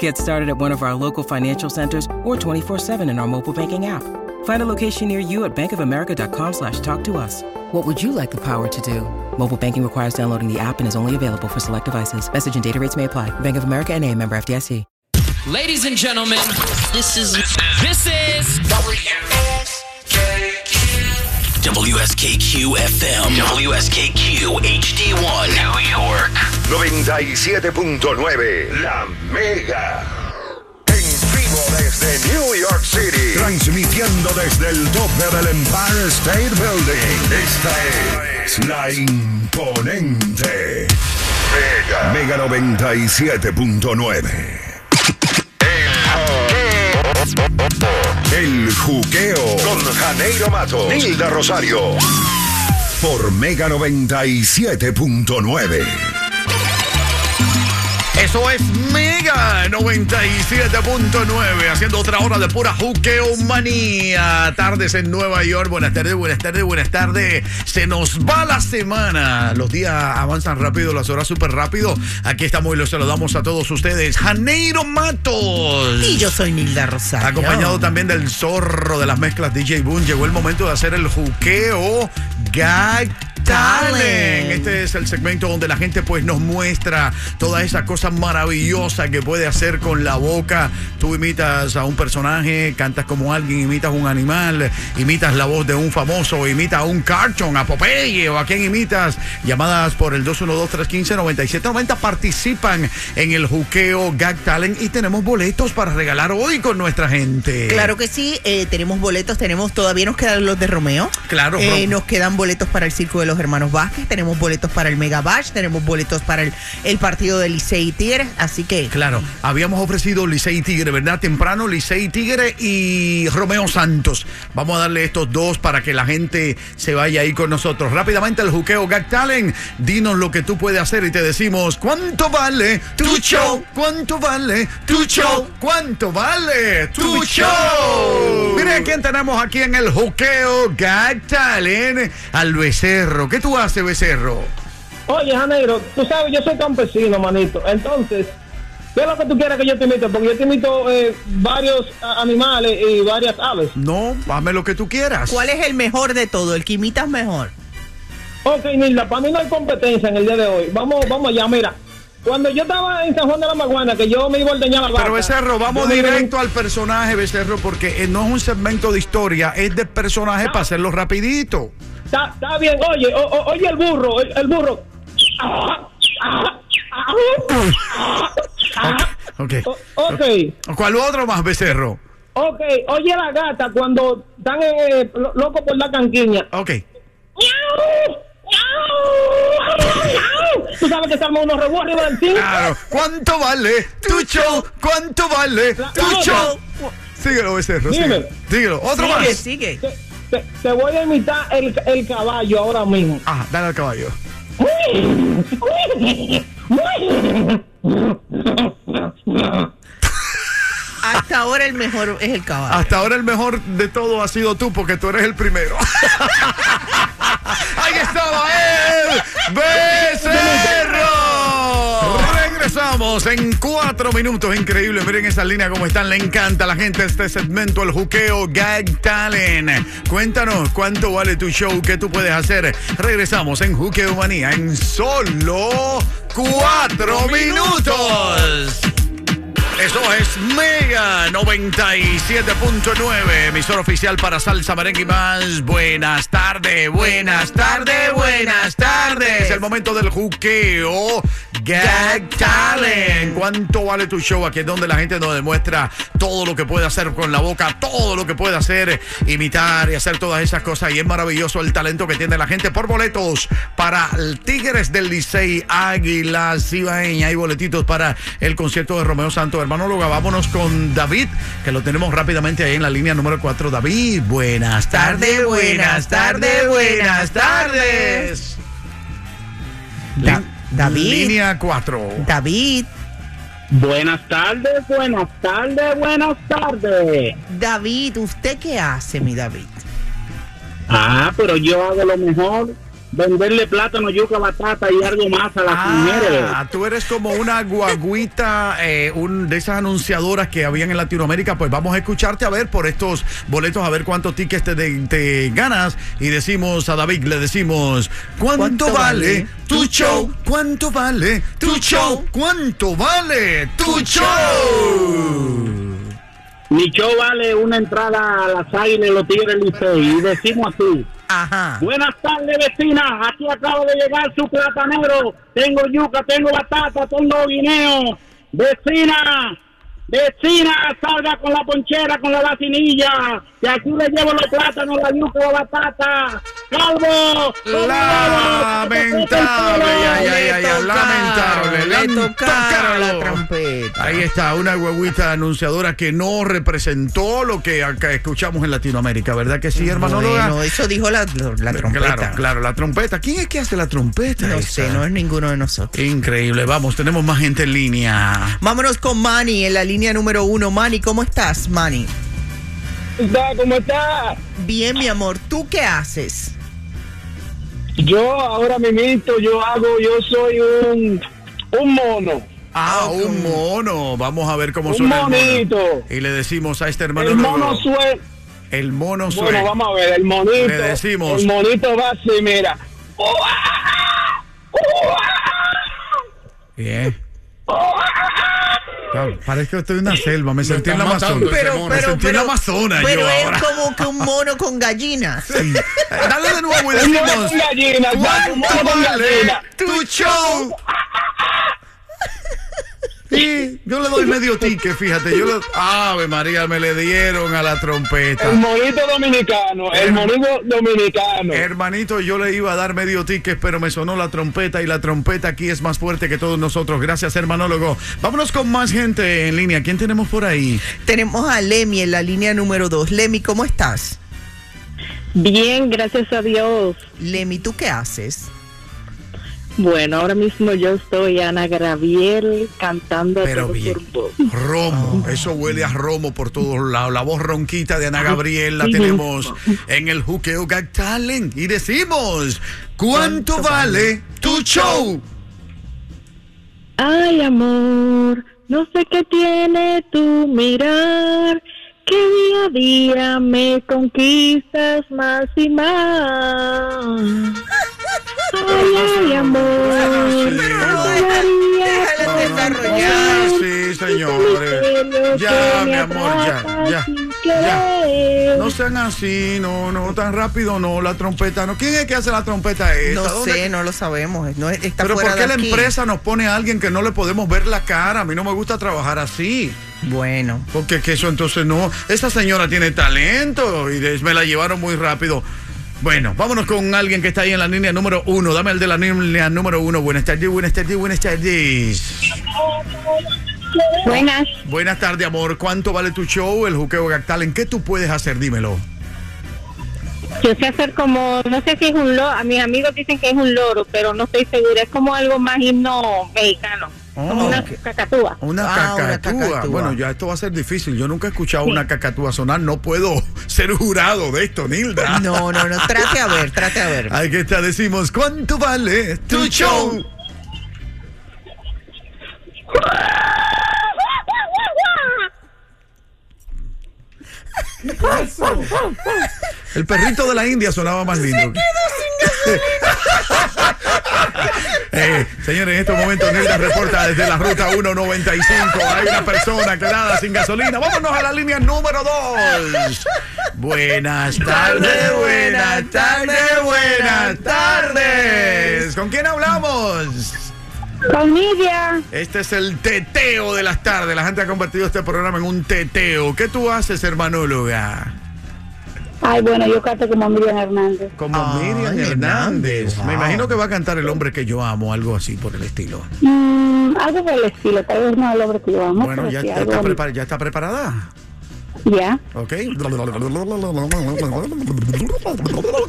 Get started at one of our local financial centers or 24-7 in our mobile banking app. Find a location near you at bankofamerica.com slash talk to us. What would you like the power to do? Mobile banking requires downloading the app and is only available for select devices. Message and data rates may apply. Bank of America and a member FDIC. Ladies and gentlemen, this is this is WSKQ FM, WSKQ HD1, New York. 97.9 La Mega. En vivo desde New York City. Transmitiendo desde el tope del Empire State Building. Esta es la imponente. Mega. Mega 97.9. El juqueo con Janeiro Mato, Hilda Rosario. Por Mega 97.9. Eso es Mega 97.9, haciendo otra hora de pura juqueo manía. Tardes en Nueva York. Buenas tardes, buenas tardes, buenas tardes. Se nos va la semana. Los días avanzan rápido, las horas súper rápido. Aquí estamos y los saludamos a todos ustedes. Janeiro Matos. Y yo soy Nilda Rosario. Acompañado también del zorro de las mezclas DJ Boom. Llegó el momento de hacer el juqueo gag Talent. Este es el segmento donde la gente pues nos muestra toda esa cosa maravillosa que puede hacer con la boca. Tú imitas a un personaje, cantas como alguien, imitas un animal, imitas la voz de un famoso, imitas a un cartoon, a Popeye o a quien imitas. Llamadas por el 212-315-9790 participan en el juqueo Gag Talent y tenemos boletos para regalar hoy con nuestra gente. Claro que sí, eh, tenemos boletos, tenemos, todavía nos quedan los de Romeo. Claro, Eh, Rom- nos quedan boletos para el Circo de los Hermanos Vázquez, tenemos boletos para el Mega Bash, tenemos boletos para el, el partido de Licey y Tigres, así que Claro, habíamos ofrecido Licey Tigre, ¿verdad? Temprano Licey Tigre y Romeo Santos. Vamos a darle estos dos para que la gente se vaya ahí con nosotros. Rápidamente el juqueo Gag Talent. Dinos lo que tú puedes hacer y te decimos cuánto vale tu show, cuánto vale tu show, cuánto vale tu show. Miren quién tenemos aquí en el juqueo Gag Talent. Al becerro. ¿Qué tú haces, becerro? Oye, Janeiro, tú sabes, yo soy campesino, manito. Entonces, ¿qué es lo que tú quieres que yo te imite? Porque yo te imito eh, varios animales y varias aves. No, hazme lo que tú quieras. ¿cuál es el mejor de todo? El que imitas mejor. Ok, Nilda, para mí no hay competencia en el día de hoy. Vamos, vamos allá, mira. Cuando yo estaba en San Juan de la Maguana, que yo me iba a ordeñar la vaca. Pero Becerro, vamos directo al personaje, Becerro, porque eh, no es un segmento de historia, es de personaje para hacerlo rapidito. Está, está bien, oye, o- o- oye el burro, el, el burro. Ok. O- ok, ¿Cuál otro más, Becerro? ok, oye la gata cuando están eh, lo- locos por la canquiña. Ok. Tú sabes que arma unos revuelos arriba del cine. Claro. ¿Cuánto vale tu show? ¿Cuánto vale tu show? Síguelo, Becerro. Dime. Síguelo. Síguelo. Otro Sigue, más. sigue. Te, te- te voy a imitar el, el caballo ahora mismo. Ah, dale al caballo. Hasta ahora el mejor es el caballo. Hasta ahora el mejor de todo ha sido tú, porque tú eres el primero. ¡Ahí estaba él! ¡Becerro! En cuatro minutos. Increíble. Miren esa línea como están. Le encanta a la gente este segmento, el juqueo Gag Talent. Cuéntanos cuánto vale tu show, qué tú puedes hacer. Regresamos en Juqueo Manía en solo cuatro minutos. Eso es Mega 97.9, emisor oficial para salsa, merengue más. Buenas tardes, buenas tardes, buenas el momento del juqueo Gag Talent. ¿Cuánto vale tu show? Aquí es donde la gente nos demuestra todo lo que puede hacer con la boca, todo lo que puede hacer, imitar y hacer todas esas cosas. Y es maravilloso el talento que tiene la gente por boletos para el Tigres del Licey, Águilas, Cibaeña. Hay boletitos para el concierto de Romeo Santos hermanóloga. Vámonos con David, que lo tenemos rápidamente ahí en la línea número 4. David, buenas tardes, buenas tardes, buenas tardes. Da- David. Línea 4. David, Buenas tardes, buenas tardes, buenas tardes. David, ¿usted qué hace, mi David? Ah, pero yo hago lo mejor. Venderle plátano, yuca, batata y algo más a las mujeres. Ah, tú eres como una guaguita eh, un, de esas anunciadoras que habían en Latinoamérica. Pues vamos a escucharte a ver por estos boletos, a ver cuántos tickets te, de- te ganas. Y decimos a David, le decimos, ¿cuánto, ¿Cuánto vale, vale tu show? show? ¿Cuánto vale tu show? ¿Cuánto vale tu show? Mi show vale una entrada a las águilas los tigres Licey. Y decimos así. Ajá. Buenas tardes, vecina. Aquí acaba de llegar su platanero. Tengo yuca, tengo batata, tengo guineo. Vecina, vecina, salga con la ponchera, con la vacinilla. Que aquí le llevo los plátanos, la yuca, la batata. ¡Calvo! Lamentable, ya, ya, ya, lamentable, Le tocaron la trompeta. Ahí está, una guaguita anunciadora que no representó lo que acá escuchamos en Latinoamérica, ¿verdad que sí, hermano? Bueno, eso dijo la, la trompeta. Claro, claro, la trompeta. ¿Quién es que hace la trompeta? No esa? sé, no es ninguno de nosotros. Increíble, vamos, tenemos más gente en línea. Vámonos con Manny en la línea número uno. Manny, ¿cómo estás, Manny? ¿Cómo está? Bien, mi amor. ¿Tú qué haces? Yo ahora mismo, yo hago, yo soy un, un mono. Ah, un mono. Vamos a ver cómo Un suena el mono. monito. Y le decimos a este hermano. El mono luego, suena. El mono suena. Bueno, vamos a ver, el monito. Le decimos- El monito va así, mira. Bien. Claro, Parece que estoy en una selva, me sentí en la Amazonas. mono. me sentí en la Amazonas pero es ahora. como que un mono con gallinas. Sí. Dale de nuevo y Un mono decimos. con gallina, un mono ¿Cuánto con vale gallina. tu show? Sí, yo le doy medio tique, fíjate. Yo le... Ave María, me le dieron a la trompeta. El monito dominicano, el monito dominicano. Hermanito, yo le iba a dar medio ticket, pero me sonó la trompeta y la trompeta aquí es más fuerte que todos nosotros. Gracias, hermanólogo. Vámonos con más gente en línea. ¿Quién tenemos por ahí? Tenemos a Lemmy en la línea número dos. Lemmy, ¿cómo estás? Bien, gracias a Dios. Lemmy, ¿tú qué haces? Bueno, ahora mismo yo estoy Ana Graviel cantando Pero bien. Romo, eso huele a romo por todos lados. La voz ronquita de Ana Gabriel la sí, tenemos en el Juqueo Got Talent. Y decimos, ¿cuánto vale tu show? Ay, amor, no sé qué tiene tu mirar, que día a día me conquistas más y más. Ya, mi amor, ya, ya. ya. No sean así, no, no, tan rápido no, la trompeta no. ¿Quién es que hace la trompeta esta? No ¿Dónde- sé, no lo sabemos. No, está Pero fuera ¿por qué de la aquí. empresa nos pone a alguien que no le podemos ver la cara? A mí no me gusta trabajar así. Bueno, Porque que eso entonces no. Esa señora tiene talento y me la llevaron muy rápido. Bueno, vámonos con alguien que está ahí en la línea número uno. Dame el de la línea número uno. Buenas tardes, buenas tardes, buenas tardes. Buenas. Buenas tardes, amor. ¿Cuánto vale tu show, el Juqueo Gactal? ¿En qué tú puedes hacer? Dímelo. Yo sé hacer como, no sé si es un loro, a mis amigos dicen que es un loro, pero no estoy segura, es como algo más himno mexicano, como Oh, una ok. cacatúa. Una, Ah, una cacatúa. cacatúa. Bueno, ya esto va a ser difícil. Yo nunca he escuchado una cacatúa sonar. No puedo ser jurado de esto, Nilda. no, no, no. Trate a ver, trate a ver. Ahí que está, decimos, ¿cuánto vale tu show? El perrito de la India sonaba más lindo. Eh, señores, en estos momentos Nilda reporta desde la ruta 195. Hay una persona quedada sin gasolina. Vámonos a la línea número 2. Buenas tardes, buenas tardes, buenas tardes. ¿Con quién hablamos? Con Nidia, Este es el teteo de las tardes. La gente ha convertido este programa en un teteo. ¿Qué tú haces, hermanóloga? Ay, bueno, yo canto como Miriam Hernández. Como Ay, Miriam Hernández. Hernández, Me imagino que va a cantar el hombre que yo amo, algo así por el estilo. Mm, algo por el estilo, tal vez no el hombre que yo amo. Bueno, pero ya, sí, ya algo está, bonito. prepar- ya está preparada. Ya. ¿Ok?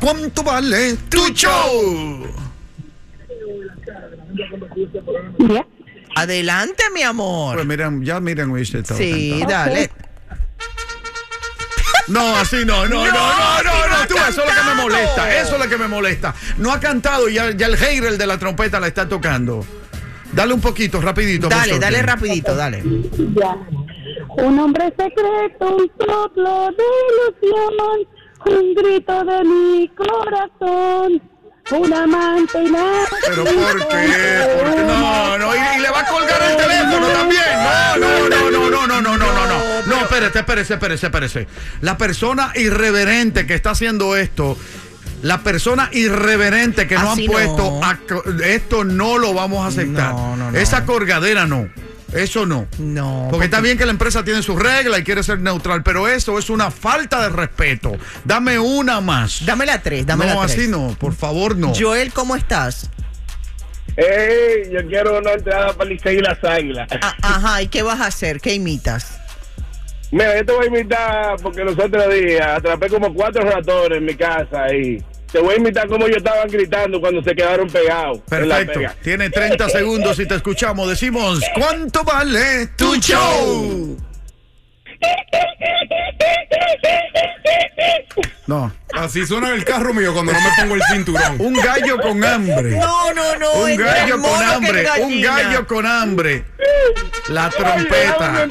¿Cuánto vale tu show? Ya. Adelante, mi Pues amor. miren, ya miren, estado Sí, cantando. dale. No, así no, no, no, no, no, no, tú, eso es lo que me molesta, eso es lo que me molesta. No ha cantado y ya, ya el hater el de la trompeta la está tocando. Dale un poquito, rapidito. Dale, dale rapidito, dale. Ya. Un hombre secreto, un soplo de ilusión, un grito de mi corazón, un amante y nada. Pero ¿por qué? ¿Por qué? No, no, y, y le va a colgar el teléfono también. No, no, no, no, no, no, no, no, no, no. No, espérese, espérese, espérese, espérese. La persona irreverente que está haciendo esto, la persona irreverente que no Así han puesto, no. a esto no lo vamos a aceptar. No, no, no. Esa colgadera no. Eso no. No. Porque está bien que la empresa tiene sus reglas y quiere ser neutral, pero eso es una falta de respeto. Dame una más. Dame la tres, dame no, la tres. así no, por favor, no. Joel, ¿cómo estás? Ey, yo quiero una entrada para Licey y las Águilas. Ah, ajá, ¿y qué vas a hacer? ¿Qué imitas? Mira, yo te voy a invitar porque los otros días atrapé como cuatro ratones en mi casa y te voy a invitar como ellos estaban gritando cuando se quedaron pegados. Perfecto. pega. Tiene 30 segundos y te escuchamos. Decimos, ¿cuánto vale tu show? No. Así suena el carro mío cuando no me pongo el cinturón. Un gallo con hambre. No, no, no. Un gallo con hambre. Un gallo con hambre. La trompeta.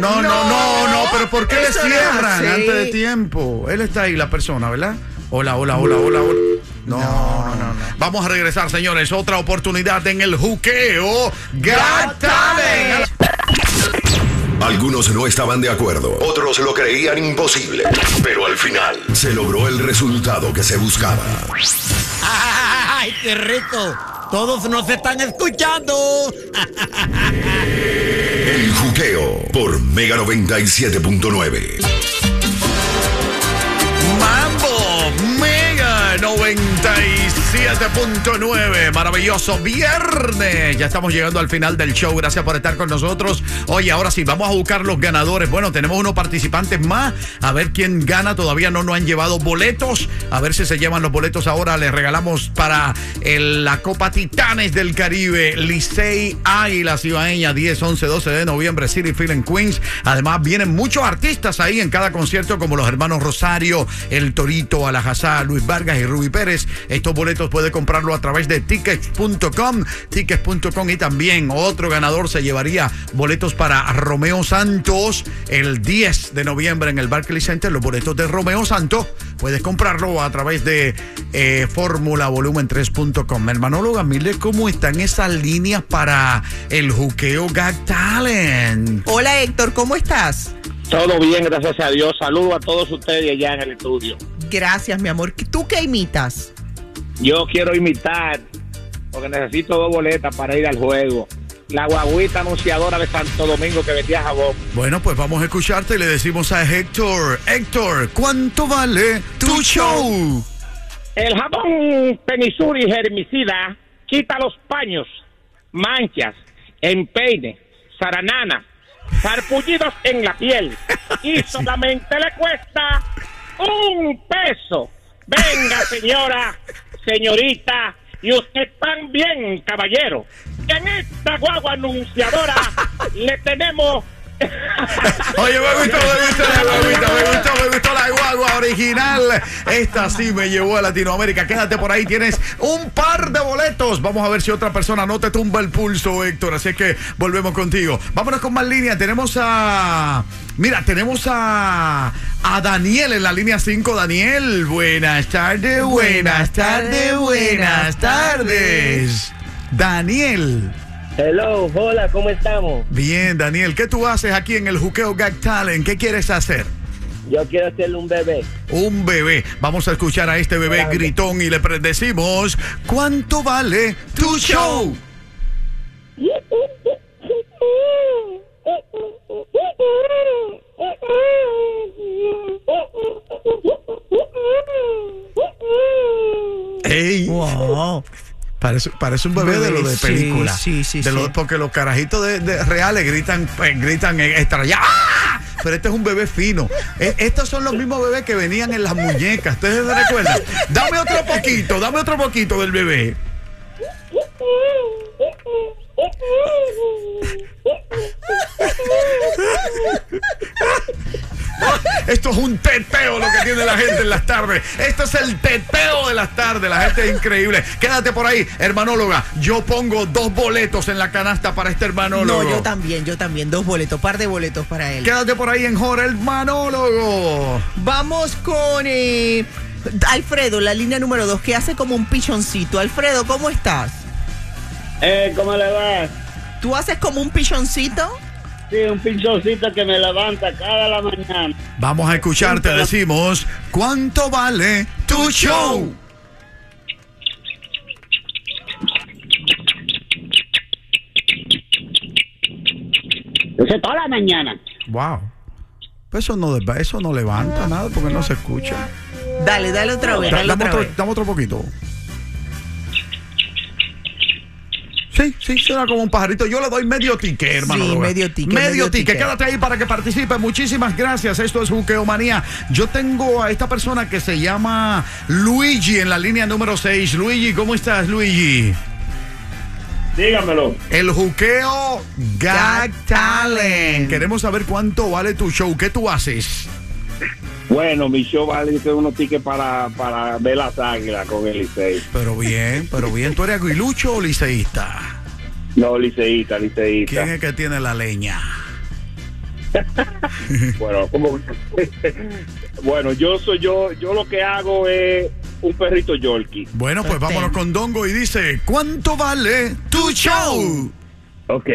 No, no, no, no, pero ¿por qué le cierran antes de tiempo? Él está ahí, la persona, ¿verdad? Hola, hola, hola, hola, hola. No, no, no, no. Vamos a regresar, señores. Otra oportunidad en el juqueo. Got Talent. Algunos no estaban de acuerdo, otros lo creían imposible, pero al final se logró el resultado que se buscaba. ¡Ay, qué rico! Todos nos están escuchando. El juqueo por Mega 97.9. knowing days. 97.9. Maravilloso viernes. Ya estamos llegando al final del show. Gracias por estar con nosotros. Oye, ahora sí, vamos a buscar los ganadores. Bueno, tenemos unos participantes más. A ver quién gana. Todavía no nos han llevado boletos. A ver si se llevan los boletos ahora. Les regalamos para la Copa Titanes del Caribe. Licey Águilas Ibaeña 10, 11, 12 de noviembre. City Field en Queens. Además, vienen muchos artistas ahí en cada concierto, como los hermanos Rosario, El Torito, Alajazá, Luis Vargas y Ruby Pérez. Estos boletos puede comprarlo a través de tickets.com, tickets.com y también otro ganador se llevaría boletos para Romeo Santos el 10 de noviembre en el Barclays Center. Los boletos de Romeo Santos puedes comprarlo a través de eh, Fórmula Volumen 3.com. Hermanóloga, mire cómo están esas líneas para el juqueo Gag Talent. Hola, Héctor, ¿cómo estás? Todo bien, gracias a Dios. Saludo a todos ustedes allá en el estudio. Gracias, mi amor. ¿Tú qué imitas? Yo quiero imitar, porque necesito dos boletas para ir al juego. La guaguita anunciadora de Santo Domingo que vendía jabón. Bueno, pues vamos a escucharte y le decimos a Héctor, Héctor, ¿cuánto vale tu show? El jabón Penisuri germicida quita los paños, manchas, empeine, zaranana, sarpullidos en la piel y solamente le cuesta un peso. Venga, señora, señorita, y usted también, caballero. En esta guagua anunciadora le tenemos Oye, me gustó, me gustó la guaguita, me gustó, me gustó la guagua original. Esta sí me llevó a Latinoamérica. Quédate por ahí, tienes un par de boletos. Vamos a ver si otra persona no te tumba el pulso, Héctor. Así que volvemos contigo. Vámonos con más líneas. Tenemos a. Mira, tenemos a. A Daniel en la línea 5. Daniel, buenas tardes, buenas tardes, buenas tardes. Daniel. Hello, hola, ¿cómo estamos? Bien, Daniel, ¿qué tú haces aquí en el Juqueo Gag Talent? ¿Qué quieres hacer? Yo quiero hacerle un bebé. Un bebé. Vamos a escuchar a este bebé gritón y le decimos, ¿cuánto vale tu show? ¡Ey! Wow. Parece, parece un bebé, de lo de película. sí, sí, De sí. lo- porque los carajitos de, de reales gritan, eh, gritan extra. ¡Ya! ¡Ah! Pero este es un bebé fino. Eh, estos son los mismos bebés que venían en las muñecas. ¿Ustedes se recuerdan? Dame otro poquito, dame otro poquito del bebé. Esto es un teteo lo que tiene la gente en las tardes. Esto es el teteo de las tardes. La gente es increíble. Quédate por ahí, hermanóloga. Yo pongo dos boletos en la canasta para este hermanólogo. No, yo también, yo también. Dos boletos, par de boletos para él. Quédate por ahí en Jorge, hermanólogo. Vamos con eh, Alfredo, la línea número dos, que hace como un pichoncito. Alfredo, ¿cómo estás? Eh, ¿cómo le va? ¿Tú haces como un pichoncito? Sí, un pinchoncito que me levanta cada la mañana. Vamos a escucharte. Decimos, ¿cuánto vale tu show? Eso toda la mañana. Wow. Pues eso no, eso no levanta nada porque no se escucha. Dale, dale otra vez, Da- dale otro, dame otro poquito. Sí, sí, suena como un pajarito. Yo le doy medio tique, hermano. Sí, medio tique, Medio, medio. Quédate ahí para que participe. Muchísimas gracias. Esto es Juqueomanía. Yo tengo a esta persona que se llama Luigi en la línea número 6. Luigi, ¿cómo estás, Luigi? Dígamelo. El juqueo Gag Talent. Queremos saber cuánto vale tu show. ¿Qué tú haces? Bueno, mi show vale que unos tickets para, para ver las águilas con el Licey. Pero bien, pero bien. ¿Tú eres aguilucho o liceísta? No, liceísta, liceísta. ¿Quién es que tiene la leña? Bueno, como bueno, yo soy yo, yo lo que hago es un perrito Yorkie. Bueno, pues Perfecto. vámonos con Dongo y dice, ¿cuánto vale tu show? Ok.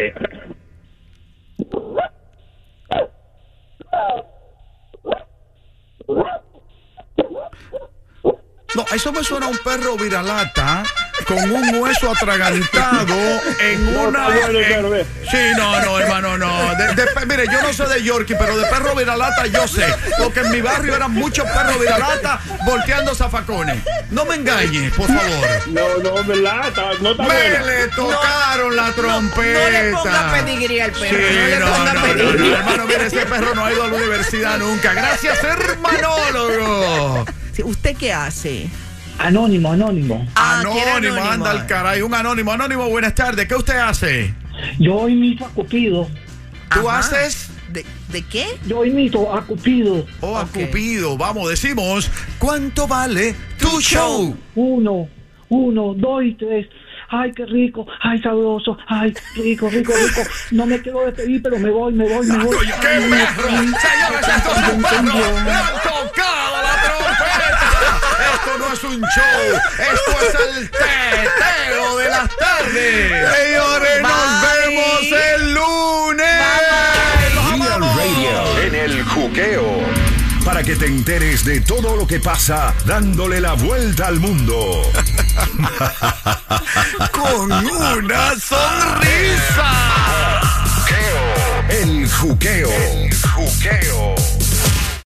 No, eso me suena a un perro viralata con un hueso atragantado en No, una... bueno, en-. Sí, no, no, hermano, no. De- de- mire, yo no sé de Yorkie, pero de perro viralata yo sé. Porque en mi barrio eran muchos perros viralata volteando zafacones. No me engañes, por favor. No, no, ¿verdad? No está Me le tocaron la trompeta. No le ponga pedigrí al perro. Sí, no le no, ponga no, no, pedigrí. no, hermano, mire, ese perro no ha ido a la universidad nunca. Gracias, hermanólogo. Sí, ¿Usted qué hace? Anónimo, anónimo. Ah, ¿quiere anónimo, anónimo? anda al caray. Un anónimo, anónimo, buenas tardes. ¿Qué usted hace? Yo imito a Cupido. ¿Tú Ajá. haces? ¿De, de qué? Yo imito a Cupido. O a Ok. Cupido. Vamos, decimos, ¿cuánto vale tu show? Uno, uno, dos y tres. Ay, qué rico, ay, sabroso, ay, rico, rico, rico. No me quiero despedir, pero me voy, me voy, me Ah, voy. ¡Qué perro! Señores, esto es un perro. Esto no es un show. Esto es el teteo de las tardes. Señores, nos Bye. vemos el lunes. ¡Los Real amamos! Radio en el juqueo. Para que te enteres de todo lo que pasa dándole la vuelta al mundo. Con una sonrisa. El juqueo. El juqueo.